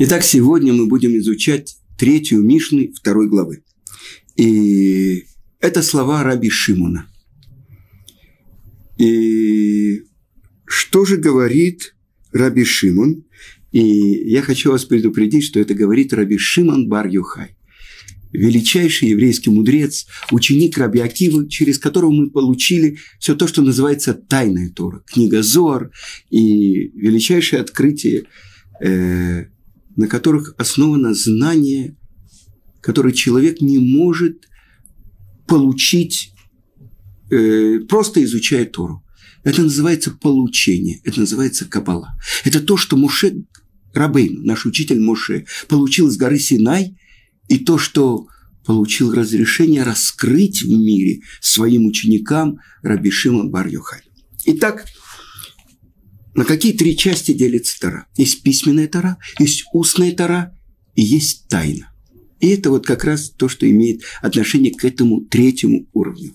Итак, сегодня мы будем изучать третью Мишны второй главы. И это слова Раби Шимона. И что же говорит Раби Шимон? И я хочу вас предупредить, что это говорит Раби Шимон бар Юхай. Величайший еврейский мудрец, ученик Раби Акива, через которого мы получили все то, что называется тайная Тора, книга Зор и величайшее открытие э, на которых основано знание, которое человек не может получить, э, просто изучая Тору. Это называется получение, это называется Кабала. Это то, что Муше Рабейн, наш учитель Муше, получил с горы Синай, и то, что получил разрешение раскрыть в мире своим ученикам Раби Шимон бар -Йохай. Итак, на какие три части делится Тара? Есть письменная Тара, есть устная Тара и есть тайна. И это вот как раз то, что имеет отношение к этому третьему уровню.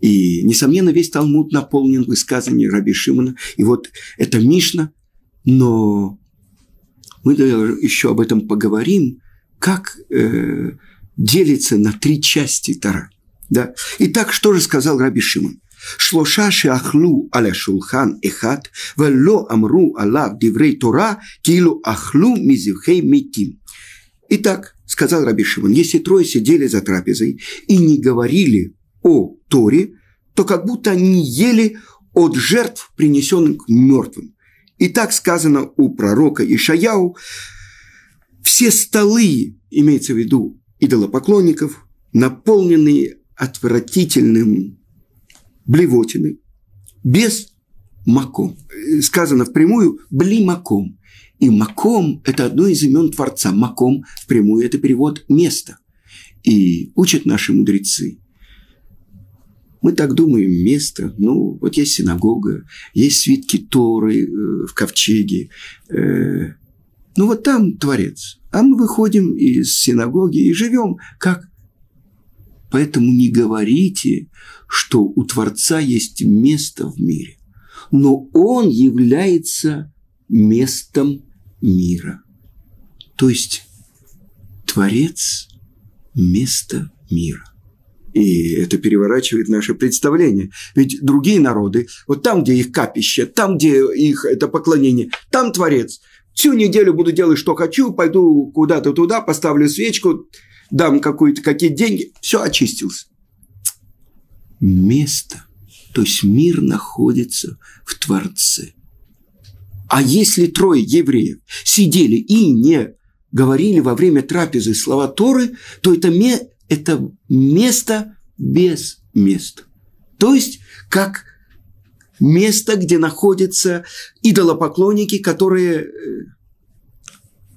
И, несомненно, весь Талмуд наполнен высказыванием Раби Шимона. И вот это Мишна, но мы еще об этом поговорим, как э, делится на три части Тара. Да? Итак, что же сказал Раби Шимон? שלושה שאכלו על шулхан אחד ולא амру עליו דברי תורה כאילו אכלו מזבחי מתים. Итак, сказал Раби Шимон, если трое сидели за трапезой и не говорили о Торе, то как будто они ели от жертв, принесенных мертвым. И так сказано у пророка Ишаяу, все столы, имеется в виду идолопоклонников, наполненные отвратительным блевотины, без маком. Сказано впрямую «бли маком». И маком – это одно из имен Творца. Маком впрямую – это перевод «место». И учат наши мудрецы. Мы так думаем, место, ну, вот есть синагога, есть свитки Торы э, в ковчеге, э, ну, вот там Творец. А мы выходим из синагоги и живем как Поэтому не говорите, что у Творца есть место в мире, но Он является местом мира. То есть Творец – место мира. И это переворачивает наше представление. Ведь другие народы, вот там, где их капище, там, где их это поклонение, там Творец. Всю неделю буду делать, что хочу, пойду куда-то туда, поставлю свечку, дам какие-то какие деньги, все очистился. Место, то есть мир находится в Творце. А если трое евреев сидели и не говорили во время трапезы слова Торы, то это, ме, это место без места. То есть, как место, где находятся идолопоклонники, которые э,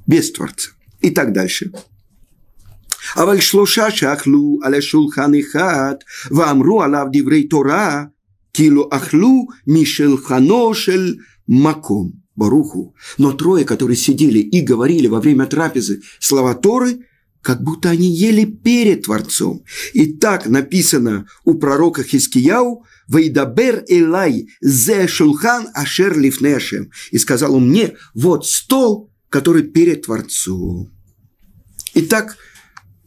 без Творца. И так дальше. אבל שלושה שאכלו על השולחן אחד ואמרו עליו דברי תורה, כאילו אכלו משולחנו של מקום. Баруху. Но трое, которые сидели и говорили во время трапезы слова Торы, как будто они ели перед Творцом. И так написано у пророка Хискияу, «Вейдабер Элай зе шулхан ашер лифнешем». И сказал он мне, вот стол, который перед Творцом. Итак,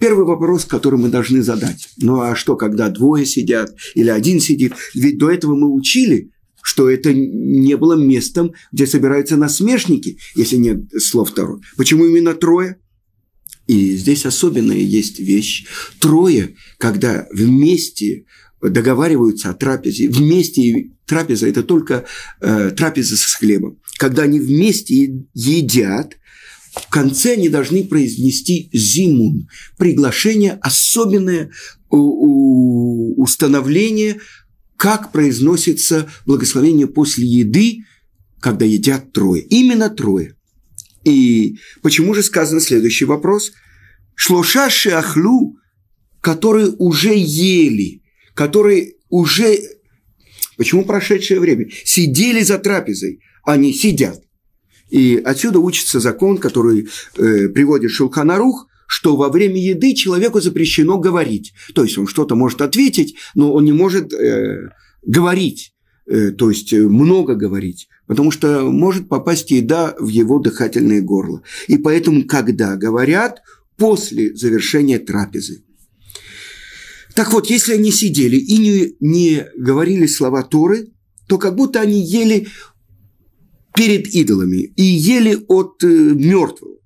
Первый вопрос, который мы должны задать. Ну а что, когда двое сидят или один сидит? Ведь до этого мы учили, что это не было местом, где собираются насмешники, если нет слов второй. Почему именно трое? И здесь особенная есть вещь. Трое, когда вместе договариваются о трапезе, вместе трапеза – это только э, трапеза с хлебом. Когда они вместе едят, в конце они должны произнести зимун, приглашение, особенное установление, как произносится благословение после еды, когда едят трое. Именно трое. И почему же сказан следующий вопрос? Шлоша шахлу, которые уже ели, которые уже... Почему прошедшее время? Сидели за трапезой, они сидят. И отсюда учится закон, который э, приводит Шелханарух, что во время еды человеку запрещено говорить. То есть он что-то может ответить, но он не может э, говорить. э, то есть много говорить, потому что может попасть еда в его дыхательное горло. И поэтому, когда говорят, после завершения трапезы. Так вот, если они сидели и не, не говорили слова Торы, то как будто они ели перед идолами и ели от э, мертвого.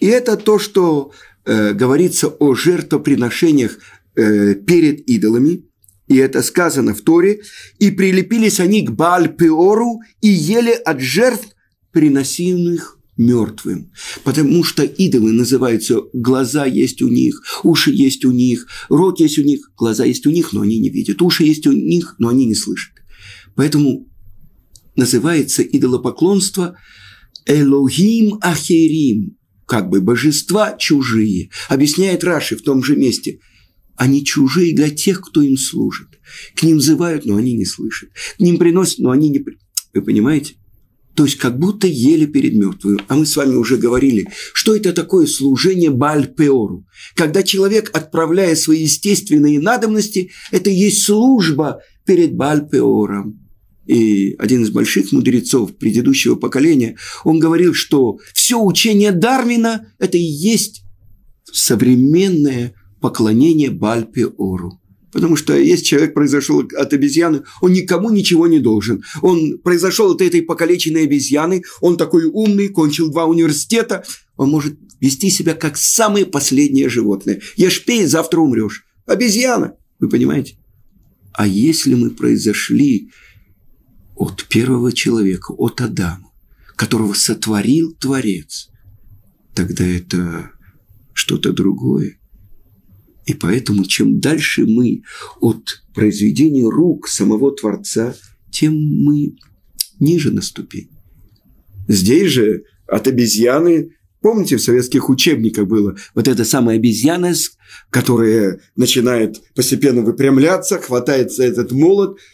И это то, что э, говорится о жертвоприношениях э, перед идолами, и это сказано в Торе, и прилепились они к Бааль-Пеору и ели от жертв, приносимых мертвым. Потому что идолы называются глаза есть у них, уши есть у них, рот есть у них, глаза есть у них, но они не видят, уши есть у них, но они не слышат. Поэтому называется идолопоклонство Элохим Ахерим, как бы божества чужие. Объясняет Раши в том же месте. Они чужие для тех, кто им служит. К ним взывают, но они не слышат. К ним приносят, но они не... Вы понимаете? То есть как будто ели перед мертвым. А мы с вами уже говорили, что это такое служение Бальпеору. Когда человек, отправляя свои естественные надобности, это есть служба перед Бальпеором и один из больших мудрецов предыдущего поколения, он говорил, что все учение Дарвина – это и есть современное поклонение Бальпе-Ору. Потому что если человек произошел от обезьяны, он никому ничего не должен. Он произошел от этой покалеченной обезьяны, он такой умный, кончил два университета, он может вести себя как самое последнее животное. Ешь, пей, завтра умрешь. Обезьяна, вы понимаете? А если мы произошли от первого человека, от Адама, которого сотворил Творец, тогда это что-то другое. И поэтому чем дальше мы от произведения рук самого Творца, тем мы ниже на ступень. Здесь же от обезьяны, помните, в советских учебниках было вот эта самая обезьяна, которая начинает постепенно выпрямляться, хватается этот молот –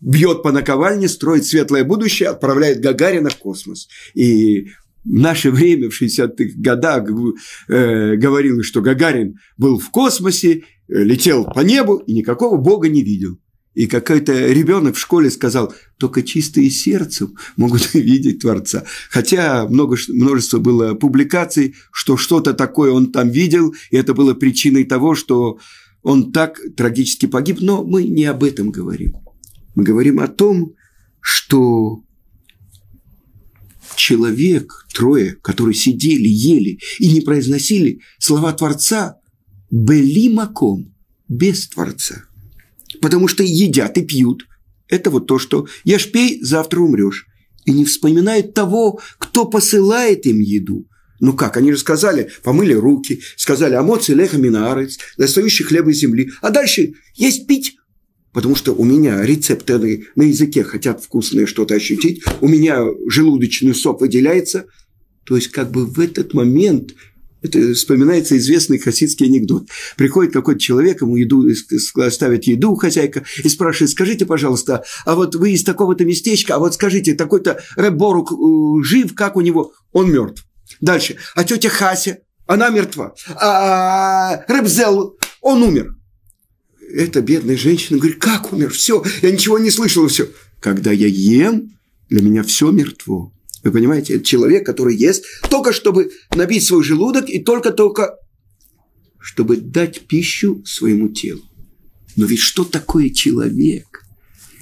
бьет по наковальне, строит светлое будущее, отправляет Гагарина в космос. И в наше время, в 60-х годах, э, говорилось, что Гагарин был в космосе, летел по небу и никакого Бога не видел. И какой-то ребенок в школе сказал, только чистые сердцем могут видеть Творца. Хотя много, множество было публикаций, что что-то такое он там видел, и это было причиной того, что он так трагически погиб, но мы не об этом говорим. Мы говорим о том, что человек, трое, которые сидели, ели и не произносили слова Творца, были маком, без Творца. Потому что едят и пьют. Это вот то, что ешь, пей, завтра умрешь. И не вспоминают того, кто посылает им еду. Ну как, они же сказали, помыли руки, сказали, амоци леха минарец, достающий хлеба из земли. А дальше есть пить, Потому что у меня рецепторы на языке хотят вкусное что-то ощутить, у меня желудочный сок выделяется. То есть как бы в этот момент это вспоминается известный хасидский анекдот. Приходит какой-то человек, ему еду, ставит еду хозяйка и спрашивает, скажите, пожалуйста, а вот вы из такого-то местечка, а вот скажите, такой-то Рэборук э, жив, как у него? Он мертв. Дальше. А тетя Хася, она мертва. А Рэбзел, он умер эта бедная женщина говорит, как умер? Все, я ничего не слышала, все. Когда я ем, для меня все мертво. Вы понимаете, это человек, который ест только чтобы набить свой желудок и только-только чтобы дать пищу своему телу. Но ведь что такое человек?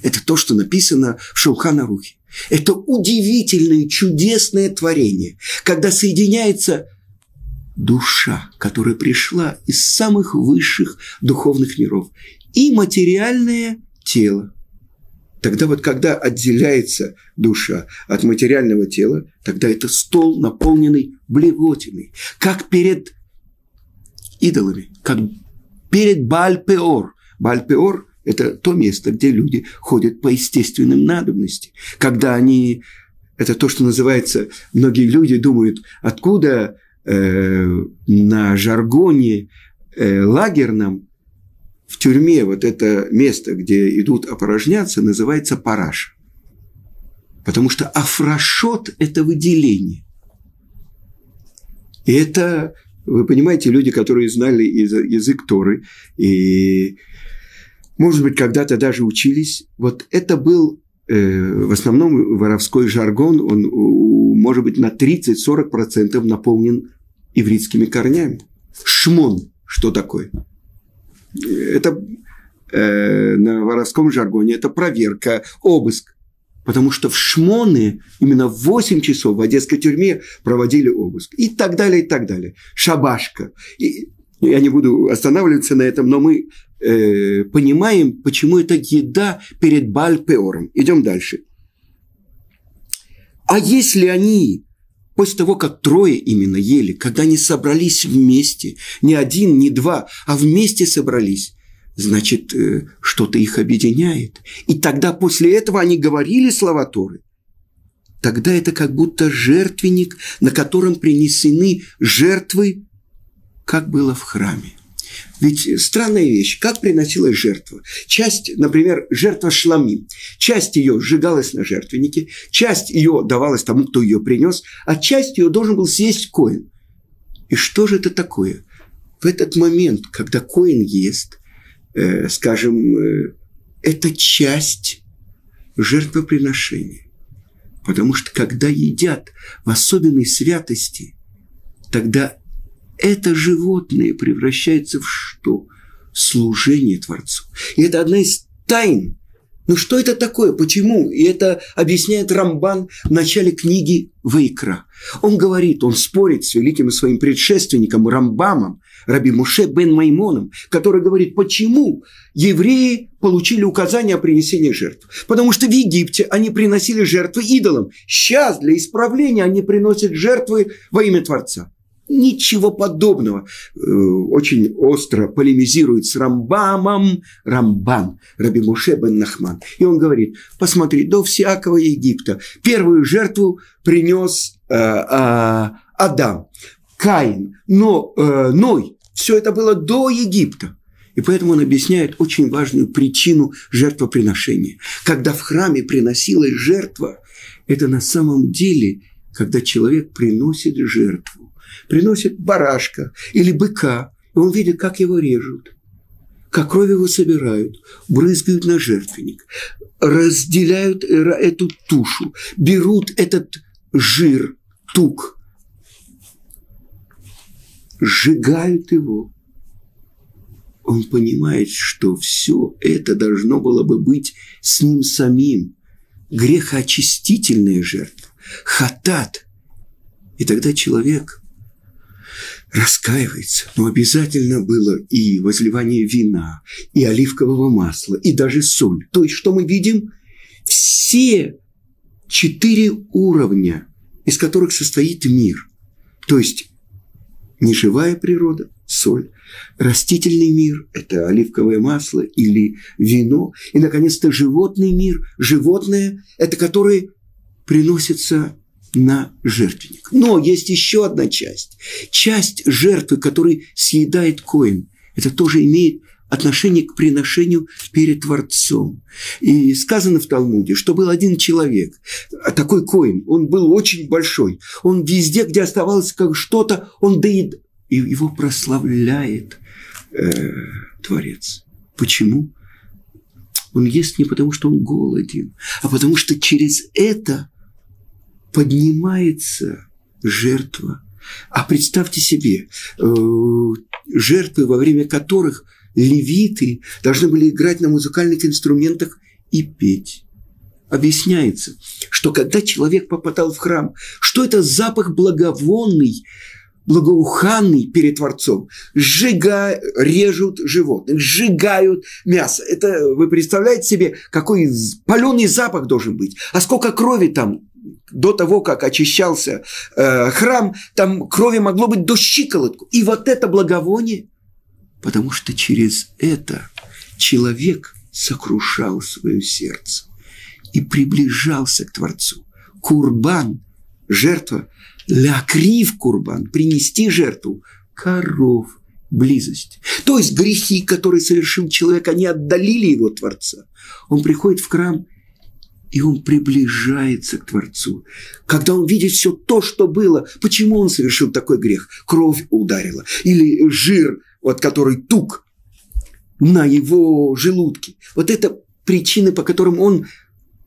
Это то, что написано в Шулханарухе. Это удивительное, чудесное творение, когда соединяется душа, которая пришла из самых высших духовных миров, и материальное тело. Тогда вот когда отделяется душа от материального тела, тогда это стол, наполненный блевотиной, как перед идолами, как перед Бальпеор. Бальпеор – это то место, где люди ходят по естественным надобностям. Когда они, это то, что называется, многие люди думают, откуда Э, на жаргоне э, лагерном в тюрьме вот это место, где идут опорожняться, называется параш. Потому что афрашот – это выделение. И это, вы понимаете, люди, которые знали язык Торы, и, может быть, когда-то даже учились, вот это был э, в основном воровской жаргон, он может быть на 30-40% наполнен ивритскими корнями. Шмон, что такое? Это э, на воровском жаргоне, это проверка, обыск. Потому что в Шмоны именно в 8 часов в одесской тюрьме проводили обыск. И так далее, и так далее. Шабашка. И я не буду останавливаться на этом, но мы э, понимаем, почему это еда перед Бальпеором. Идем дальше. А если они после того, как трое именно ели, когда они собрались вместе, не один, не два, а вместе собрались, значит, э, что-то их объединяет. И тогда после этого они говорили слова Торы. Тогда это как будто жертвенник, на котором принесены жертвы, как было в храме. Ведь странная вещь, как приносилась жертва. Часть, например, жертва шлами. Часть ее сжигалась на жертвеннике, часть ее давалась тому, кто ее принес, а часть ее должен был съесть коин. И что же это такое? В этот момент, когда коин ест, э, скажем, э, это часть жертвоприношения. Потому что когда едят в особенной святости, тогда это животное превращается в что? Служение Творцу. И это одна из тайн. Ну что это такое? Почему? И это объясняет Рамбан в начале книги Вайкра. Он говорит, он спорит с великим своим предшественником Рамбамом, Раби Муше бен Маймоном, который говорит, почему евреи получили указание о принесении жертв. Потому что в Египте они приносили жертвы идолам. Сейчас для исправления они приносят жертвы во имя Творца. Ничего подобного. Э, очень остро полемизирует с Рамбамом Рамбан, Раби Муше бен Нахман. И он говорит, посмотри, до всякого Египта первую жертву принес э, э, Адам, Каин, но, э, Ной. Все это было до Египта. И поэтому он объясняет очень важную причину жертвоприношения. Когда в храме приносилась жертва, это на самом деле, когда человек приносит жертву приносит барашка или быка, и он видит, как его режут, как кровь его собирают, брызгают на жертвенник, разделяют эту тушу, берут этот жир, тук, сжигают его. Он понимает, что все это должно было бы быть с ним самим. Грехоочистительная жертва, хатат. И тогда человек раскаивается. Но обязательно было и возливание вина, и оливкового масла, и даже соль. То есть, что мы видим? Все четыре уровня, из которых состоит мир. То есть, неживая природа, соль, растительный мир – это оливковое масло или вино, и, наконец-то, животный мир, животное – это которое приносится на жертвенник. Но есть еще одна часть. Часть жертвы, которую съедает коин. Это тоже имеет отношение к приношению перед Творцом. И сказано в Талмуде, что был один человек, а такой коин, он был очень большой. Он везде, где оставалось как что-то, он доед... И его прославляет э, Творец. Почему? Он ест не потому, что он голоден, а потому что через это поднимается жертва. А представьте себе, э, жертвы, во время которых левиты должны были играть на музыкальных инструментах и петь. Объясняется, что когда человек попадал в храм, что это запах благовонный, благоуханный перед Творцом. Сжигают, режут животных, сжигают мясо. Это вы представляете себе, какой паленый запах должен быть. А сколько крови там до того, как очищался э, храм, там крови могло быть до щиколотку. И вот это благовоние, потому что через это человек сокрушал свое сердце и приближался к Творцу. Курбан, жертва, лякрив курбан, принести жертву, коров, близость. То есть грехи, которые совершил человек, они отдалили его Творца. Он приходит в храм – и он приближается к Творцу. Когда он видит все то, что было, почему он совершил такой грех? Кровь ударила. Или жир, вот который тук на его желудке. Вот это причины, по которым он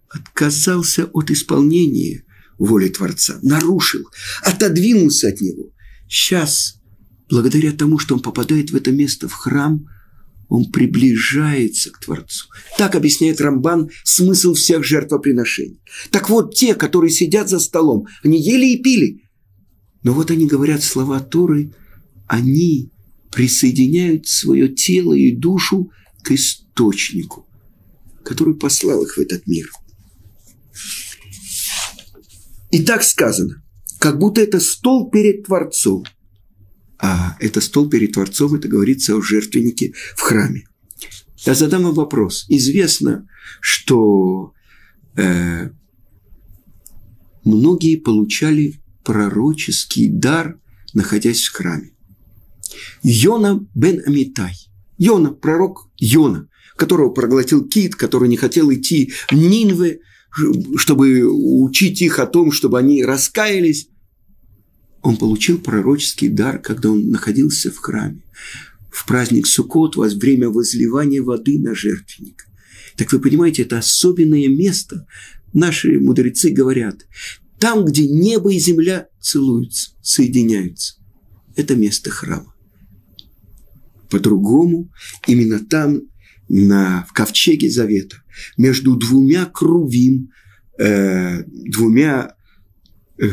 отказался от исполнения воли Творца, нарушил, отодвинулся от него. Сейчас, благодаря тому, что он попадает в это место, в храм, он приближается к Творцу. Так объясняет Рамбан смысл всех жертвоприношений. Так вот, те, которые сидят за столом, они ели и пили. Но вот они говорят слова Торы, они присоединяют свое тело и душу к источнику, который послал их в этот мир. И так сказано, как будто это стол перед Творцом – а это стол перед Творцом, это говорится о жертвеннике в храме. Я задам вам вопрос. Известно, что э, многие получали пророческий дар, находясь в храме. Йона бен Амитай. Йона, пророк Йона, которого проглотил кит, который не хотел идти в Нинве, чтобы учить их о том, чтобы они раскаялись он получил пророческий дар, когда он находился в храме. В праздник Суккот вас время возливания воды на жертвенник. Так вы понимаете, это особенное место. Наши мудрецы говорят, там, где небо и земля целуются, соединяются. Это место храма. По-другому, именно там, на, в ковчеге завета, между двумя крувим, э, двумя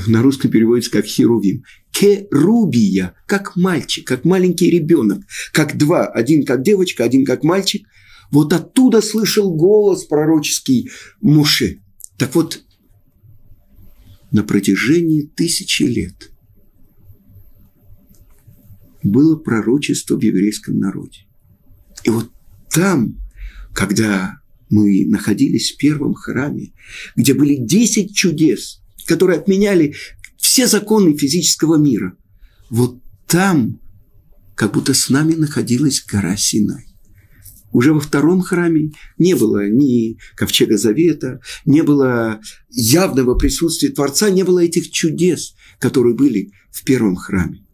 на русском переводится как херувим. Керубия, как мальчик, как маленький ребенок, как два, один как девочка, один как мальчик. Вот оттуда слышал голос пророческий Муше. Так вот, на протяжении тысячи лет было пророчество в еврейском народе. И вот там, когда мы находились в первом храме, где были десять чудес – которые отменяли все законы физического мира. Вот там как будто с нами находилась гора Синай. Уже во втором храме не было ни ковчега завета, не было явного присутствия Творца, не было этих чудес, которые были в первом храме.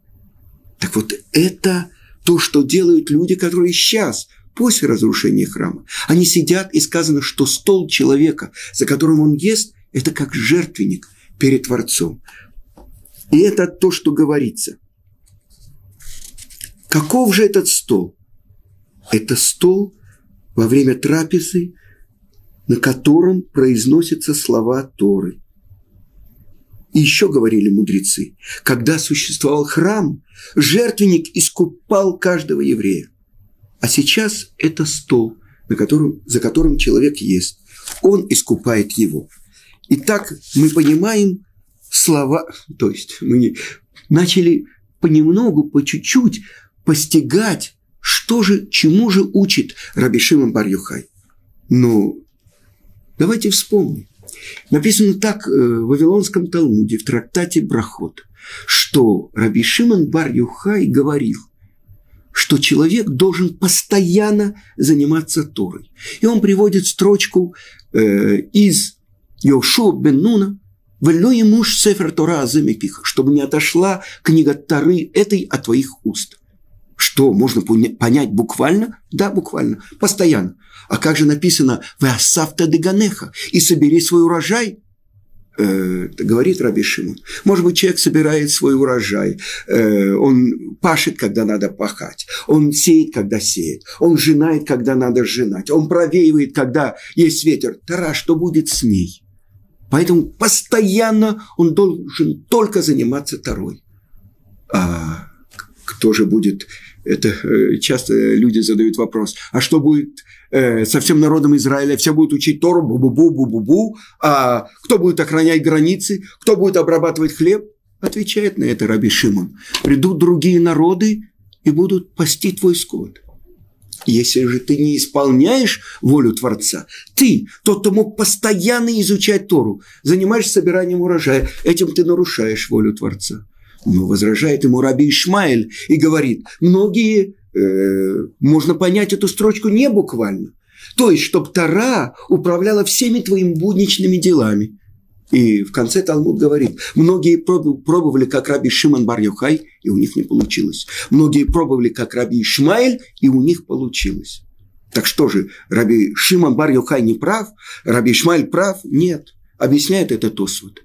Так вот это то, что делают люди, которые сейчас, после разрушения храма, они сидят и сказано, что стол человека, за которым он ест, это как жертвенник, перед Творцом. И это то, что говорится. Каков же этот стол? Это стол во время трапезы, на котором произносятся слова Торы. И еще говорили мудрецы, когда существовал храм, жертвенник искупал каждого еврея. А сейчас это стол, на котором, за которым человек ест. Он искупает его. Итак, мы понимаем слова, то есть мы начали понемногу, по чуть-чуть постигать, что же, чему же учит Раби Шимон бар -Юхай. Ну, давайте вспомним. Написано так э, в Вавилонском Талмуде, в трактате Брахот, что Раби Шимон бар -Юхай говорил, что человек должен постоянно заниматься Торой. И он приводит строчку э, из Йошуа бен Нуна, «Вельно ему сефер Тора аземепиха», чтобы не отошла книга Торы этой от твоих уст. Что, можно понять буквально? Да, буквально, постоянно. А как же написано «Веасавта деганеха» и собери свой урожай – э, говорит Раби Шимон. Может быть, человек собирает свой урожай, э, он пашет, когда надо пахать, он сеет, когда сеет, он женает, когда надо женать, он провеивает, когда есть ветер. Тара, что будет с ней? Поэтому постоянно он должен только заниматься Тарой. А кто же будет это э, часто люди задают вопрос, а что будет э, со всем народом Израиля? Все будут учить Тору, бу-бу-бу, бу-бу-бу, а кто будет охранять границы, кто будет обрабатывать хлеб? Отвечает на это Раби Шимон. Придут другие народы и будут пасти твой скот. Если же ты не исполняешь волю Творца, ты, тот, кто мог постоянно изучать Тору, занимаешься собиранием урожая, этим ты нарушаешь волю Творца. Но возражает ему Раби Ишмаэль и говорит, многие, э, можно понять эту строчку не буквально. То есть, чтобы Тора управляла всеми твоими будничными делами. И в конце Талмуд говорит, многие пробовали, как раби Шимон бар и у них не получилось. Многие пробовали, как раби Ишмаэль, и у них получилось. Так что же, Раби Шимон Бар не прав, Раби Шмаль прав? Нет. Объясняет это Тосвуд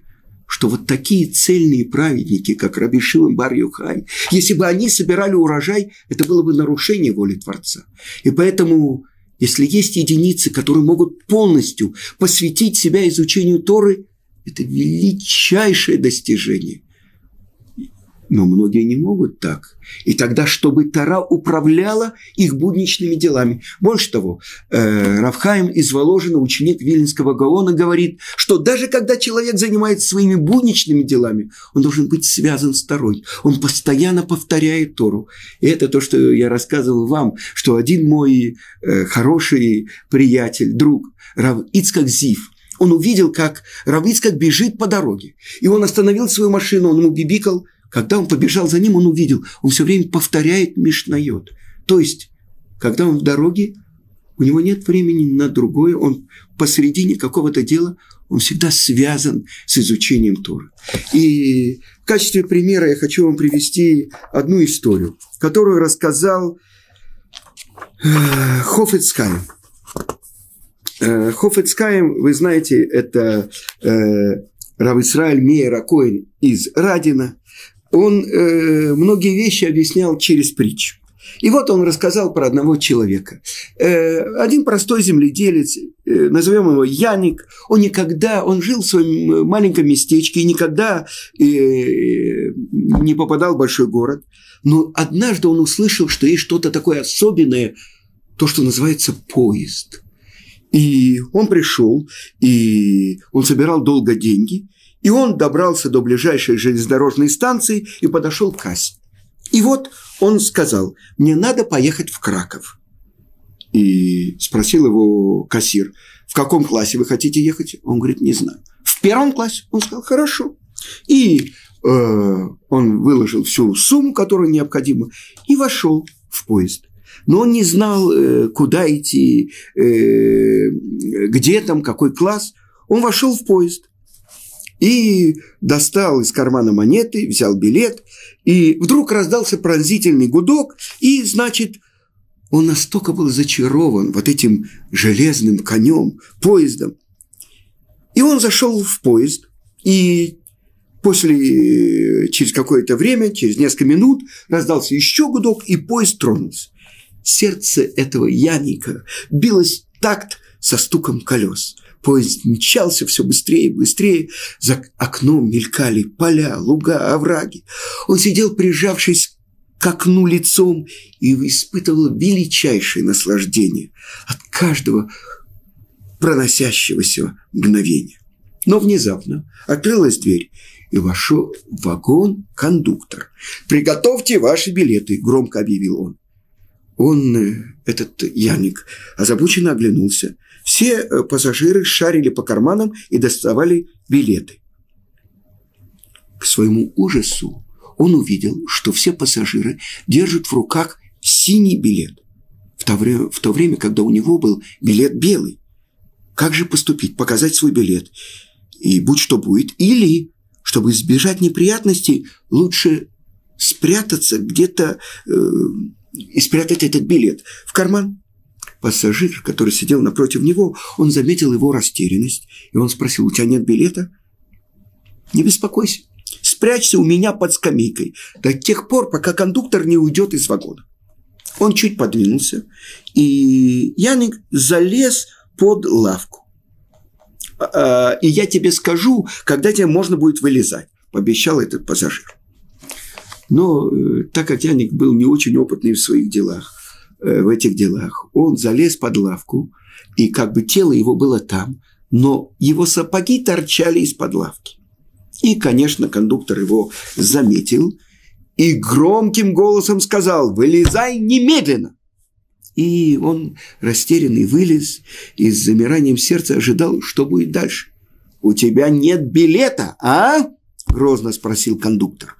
что вот такие цельные праведники, как Раби Шимон Бар Юхай, если бы они собирали урожай, это было бы нарушение воли Творца. И поэтому, если есть единицы, которые могут полностью посвятить себя изучению Торы, это величайшее достижение. Но многие не могут так. И тогда, чтобы Тара управляла их будничными делами. Больше того, э, Равхаим из Воложина, ученик Виленского Гаона, говорит, что даже когда человек занимается своими будничными делами, он должен быть связан с Торой. Он постоянно повторяет Тору. И это то, что я рассказывал вам, что один мой э, хороший приятель, друг, Рав Ицкак Зив, он увидел, как Рав Ицкак бежит по дороге. И он остановил свою машину, он ему бибикал – когда он побежал за ним, он увидел, он все время повторяет Мишнайот. То есть, когда он в дороге, у него нет времени на другое, он посередине какого-то дела, он всегда связан с изучением Торы. И в качестве примера я хочу вам привести одну историю, которую рассказал э, Э, Хофицкайм, вы знаете, это э, Рав Исраиль Мейер из Радина он э, многие вещи объяснял через притчу. И вот он рассказал про одного человека. Один простой земледелец, назовем его Яник, он никогда, он жил в своем маленьком местечке и никогда не попадал в большой город. Но однажды он услышал, что есть что-то такое особенное, то, что называется поезд. И он пришел, и он собирал долго деньги – и он добрался до ближайшей железнодорожной станции и подошел к кассе. И вот он сказал, мне надо поехать в Краков. И спросил его кассир, в каком классе вы хотите ехать? Он говорит, не знаю. В первом классе? Он сказал, хорошо. И э, он выложил всю сумму, которую необходимо, и вошел в поезд. Но он не знал, э, куда идти, э, где там, какой класс. Он вошел в поезд и достал из кармана монеты, взял билет, и вдруг раздался пронзительный гудок, и, значит, он настолько был зачарован вот этим железным конем, поездом. И он зашел в поезд, и после, через какое-то время, через несколько минут, раздался еще гудок, и поезд тронулся. Сердце этого Яника билось такт со стуком колес – Поезд мчался все быстрее и быстрее. За окном мелькали поля, луга, овраги. Он сидел, прижавшись к окну лицом, и испытывал величайшее наслаждение от каждого проносящегося мгновения. Но внезапно открылась дверь, и вошел в вагон кондуктор. «Приготовьте ваши билеты», – громко объявил он. Он, э, этот Яник, озабоченно оглянулся – все э, пассажиры шарили по карманам и доставали билеты. К своему ужасу он увидел, что все пассажиры держат в руках синий билет, в то, время, в то время, когда у него был билет белый. Как же поступить? Показать свой билет. И будь что будет. Или, чтобы избежать неприятностей, лучше спрятаться где-то э, и спрятать этот билет в карман пассажир, который сидел напротив него, он заметил его растерянность, и он спросил, у тебя нет билета? Не беспокойся, спрячься у меня под скамейкой до тех пор, пока кондуктор не уйдет из вагона. Он чуть подвинулся, и Яник залез под лавку. «А, «И я тебе скажу, когда тебе можно будет вылезать», – пообещал этот пассажир. Но э, так как Яник был не очень опытный в своих делах, Э, в этих делах. Он залез под лавку, и как бы тело его было там, но его сапоги торчали из-под лавки. И, конечно, кондуктор его заметил и громким голосом сказал «Вылезай немедленно!» И он, растерянный, вылез и с замиранием сердца ожидал, что будет дальше. «У тебя нет билета, а?» – грозно спросил кондуктор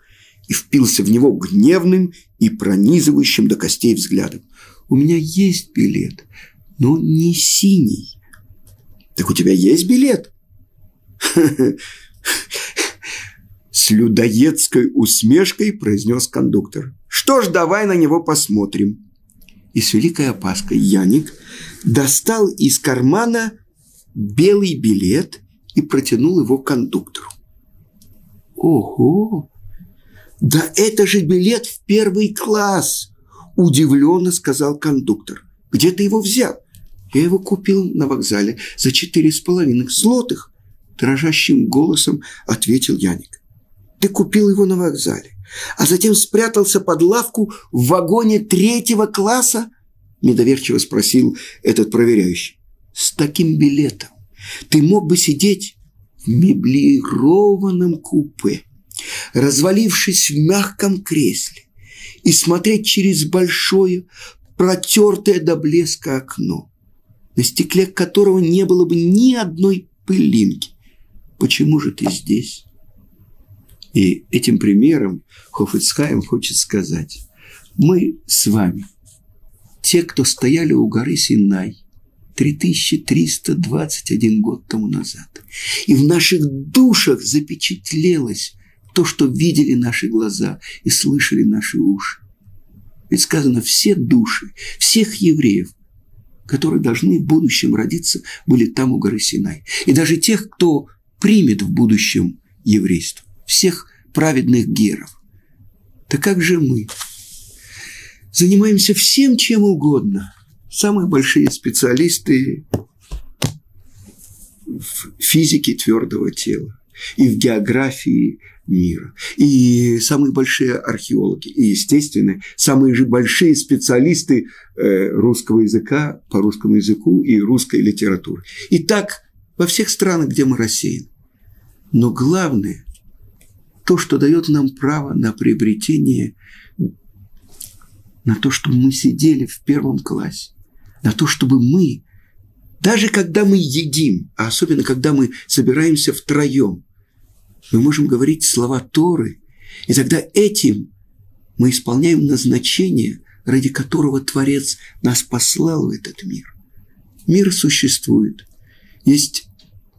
и впился в него гневным и пронизывающим до костей взглядом. «У меня есть билет, но не синий». «Так у тебя есть билет?» С людоедской усмешкой произнес кондуктор. «Что ж, давай на него посмотрим». И с великой опаской Яник достал из кармана белый билет и протянул его кондуктору. Ого! Да это же билет в первый класс! Удивленно сказал кондуктор. Где ты его взял? Я его купил на вокзале за четыре с половиной злотых. Дрожащим голосом ответил Яник. Ты купил его на вокзале, а затем спрятался под лавку в вагоне третьего класса? Недоверчиво спросил этот проверяющий. С таким билетом ты мог бы сидеть в меблированном купе, развалившись в мягком кресле и смотреть через большое, протертое до блеска окно, на стекле которого не было бы ни одной пылинки. Почему же ты здесь? И этим примером Хофицхайм хочет сказать, мы с вами, те, кто стояли у горы Синай – 3321 год тому назад. И в наших душах запечатлелось то, что видели наши глаза и слышали наши уши. Ведь сказано, все души, всех евреев, которые должны в будущем родиться, были там у горы Синай. И даже тех, кто примет в будущем еврейство, всех праведных геров. Так как же мы? Занимаемся всем, чем угодно – самые большие специалисты в физике твердого тела и в географии мира. И самые большие археологи, и, естественно, самые же большие специалисты э, русского языка по русскому языку и русской литературы. И так во всех странах, где мы рассеяны. Но главное, то, что дает нам право на приобретение, на то, что мы сидели в первом классе, на то, чтобы мы, даже когда мы едим, а особенно когда мы собираемся втроем, мы можем говорить слова Торы, и тогда этим мы исполняем назначение, ради которого Творец нас послал в этот мир. Мир существует. Есть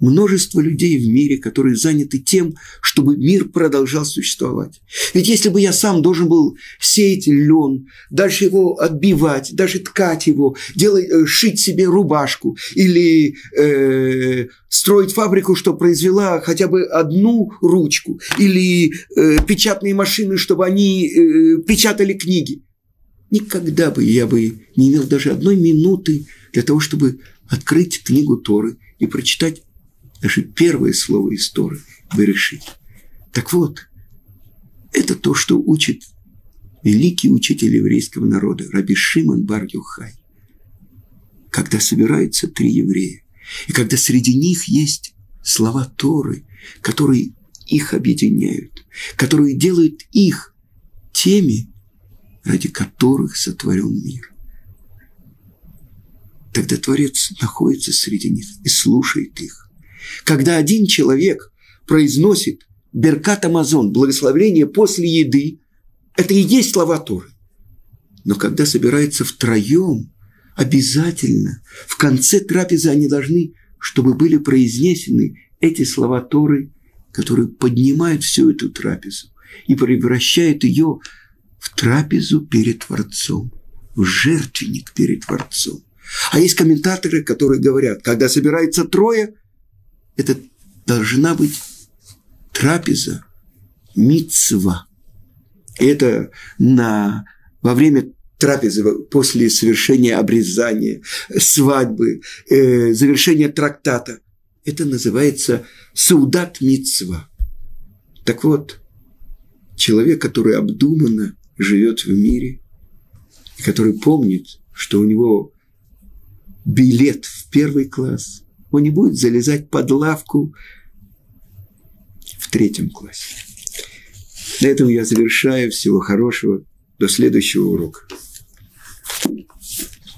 множество людей в мире, которые заняты тем, чтобы мир продолжал существовать. Ведь если бы я сам должен был сеять лен, дальше его отбивать, даже ткать его, делать, э, шить себе рубашку или э, строить фабрику, что произвела хотя бы одну ручку, или э, печатные машины, чтобы они э, печатали книги, никогда бы я бы не имел даже одной минуты для того, чтобы открыть книгу Торы и прочитать даже первое слово истории Берешит. Так вот, это то, что учит великий учитель еврейского народа, Раби Шимон бар -Юхай. Когда собираются три еврея, и когда среди них есть слова Торы, которые их объединяют, которые делают их теми, ради которых сотворен мир. Тогда Творец находится среди них и слушает их. Когда один человек произносит Беркат Амазон, благословление после еды, это и есть слова Торы. Но когда собираются втроем, обязательно в конце трапезы они должны, чтобы были произнесены эти слова Торы, которые поднимают всю эту трапезу и превращают ее в трапезу перед Творцом, в жертвенник перед Творцом. А есть комментаторы, которые говорят, когда собирается трое, это должна быть трапеза, мицва. Это на, во время трапезы, после совершения обрезания, свадьбы, э, завершения трактата. Это называется саудат мицва. Так вот, человек, который обдуманно живет в мире, который помнит, что у него билет в первый класс – он не будет залезать под лавку в третьем классе. На этом я завершаю. Всего хорошего. До следующего урока.